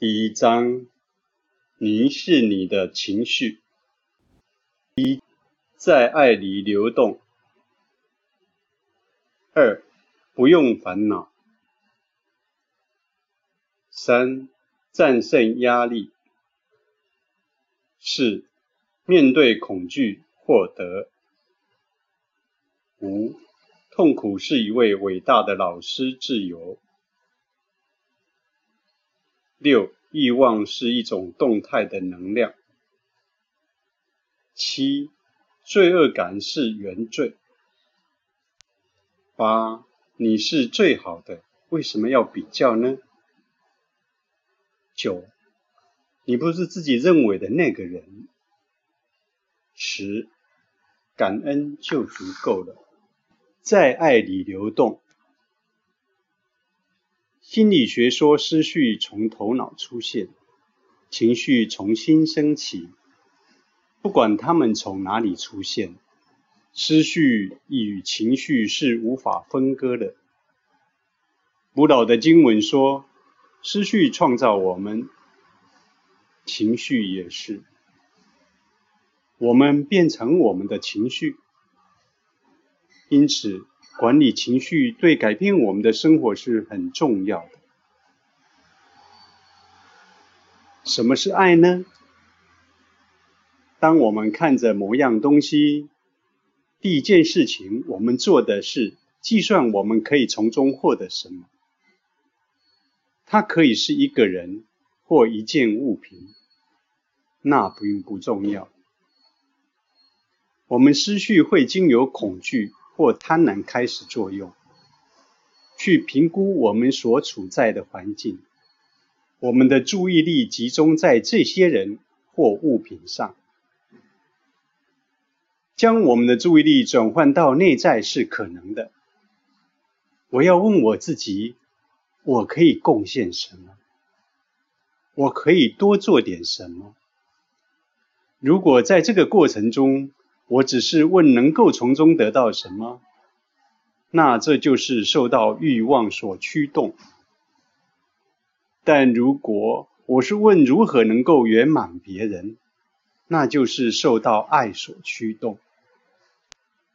第一章，凝视你的情绪。一，在爱里流动。二，不用烦恼。三，战胜压力。四，面对恐惧获得。五，痛苦是一位伟大的老师，自由。六，欲望是一种动态的能量。七，罪恶感是原罪。八，你是最好的，为什么要比较呢？九，你不是自己认为的那个人。十，感恩就足够了，在爱里流动。心理学说，思绪从头脑出现，情绪从心升起。不管他们从哪里出现，思绪与情绪是无法分割的。古老的经文说，思绪创造我们，情绪也是。我们变成我们的情绪，因此。管理情绪对改变我们的生活是很重要的。什么是爱呢？当我们看着某样东西，第一件事情我们做的是计算我们可以从中获得什么。它可以是一个人或一件物品，那并不重要。我们思绪会经由恐惧。或贪婪开始作用，去评估我们所处在的环境，我们的注意力集中在这些人或物品上，将我们的注意力转换到内在是可能的。我要问我自己：我可以贡献什么？我可以多做点什么？如果在这个过程中，我只是问能够从中得到什么，那这就是受到欲望所驱动。但如果我是问如何能够圆满别人，那就是受到爱所驱动。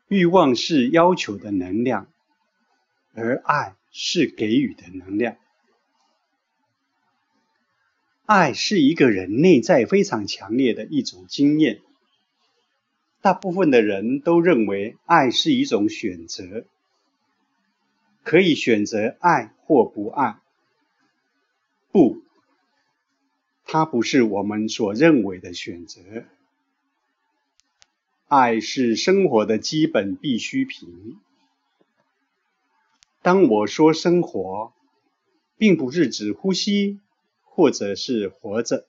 欲望是要求的能量，而爱是给予的能量。爱是一个人内在非常强烈的一种经验。大部分的人都认为爱是一种选择，可以选择爱或不爱。不，它不是我们所认为的选择。爱是生活的基本必需品。当我说生活，并不是指呼吸或者是活着。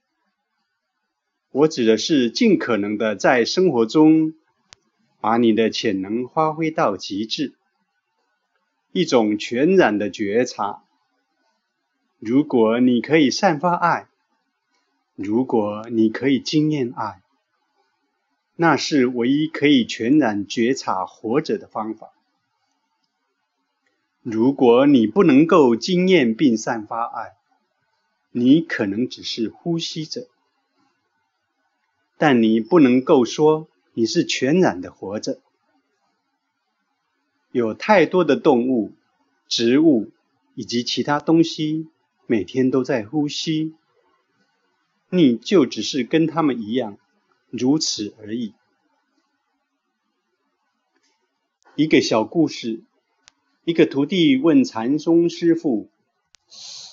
我指的是尽可能的在生活中把你的潜能发挥到极致，一种全然的觉察。如果你可以散发爱，如果你可以经验爱，那是唯一可以全然觉察活着的方法。如果你不能够经验并散发爱，你可能只是呼吸着。但你不能够说你是全然的活着。有太多的动物、植物以及其他东西每天都在呼吸，你就只是跟他们一样，如此而已。一个小故事：一个徒弟问禅宗师傅：“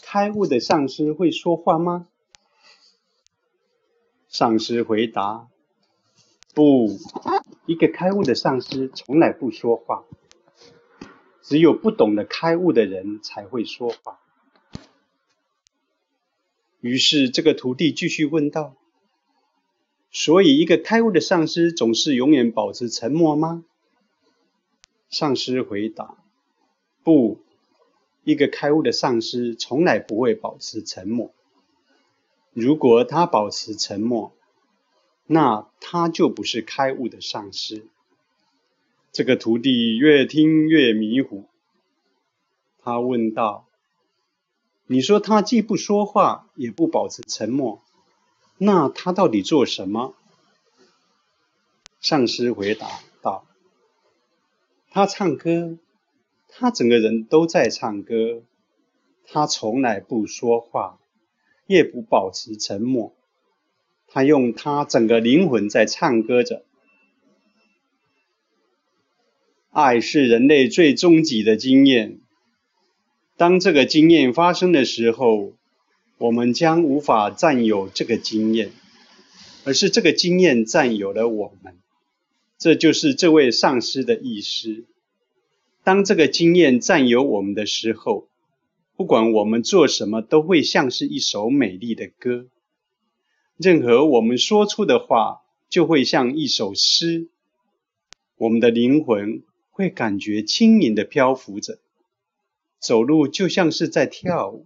开悟的上师会说话吗？”上师回答：“不，一个开悟的上师从来不说话，只有不懂得开悟的人才会说话。”于是这个徒弟继续问道：“所以一个开悟的上师总是永远保持沉默吗？”上师回答：“不，一个开悟的上师从来不会保持沉默。”如果他保持沉默，那他就不是开悟的上师。这个徒弟越听越迷糊，他问道：“你说他既不说话，也不保持沉默，那他到底做什么？上师回答道：“他唱歌，他整个人都在唱歌，他从来不说话，也不保持沉默，他用他整个灵魂在唱歌着。爱是人类最终极的经验。当这个经验发生的时候，我们将无法占有这个经验，而是这个经验占有了我们。”这就是这位上师的意思。当这个经验占有我们的时候，不管我们做什么，都会像是一首美丽的歌。任何我们说出的话，就会像一首诗。我们的灵魂会感觉轻盈的漂浮着，走路就像是在跳舞。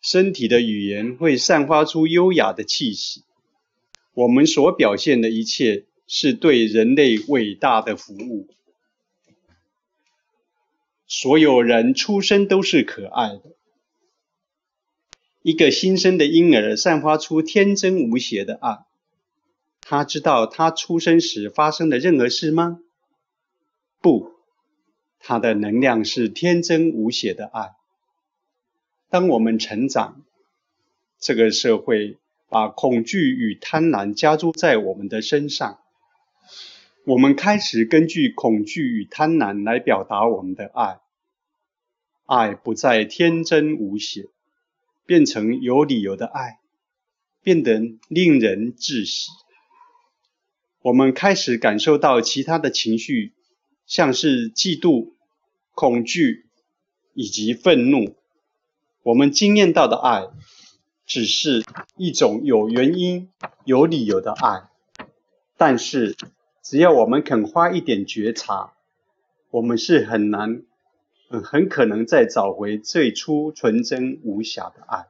身体的语言会散发出优雅的气息。我们所表现的一切。是对人类伟大的服务。所有人出生都是可爱的。一个新生的婴儿散发出天真无邪的爱。他知道他出生时发生的任何事吗？不，他的能量是天真无邪的爱。当我们成长，这个社会把恐惧与贪婪加诸在我们的身上。我们开始根据恐惧与贪婪来表达我们的爱，爱不再天真无邪，变成有理由的爱，变得令人窒息。我们开始感受到其他的情绪，像是嫉妒、恐惧以及愤怒。我们经验到的爱，只是一种有原因、有理由的爱，但是。只要我们肯花一点觉察，我们是很难，很可能再找回最初纯真无瑕的爱。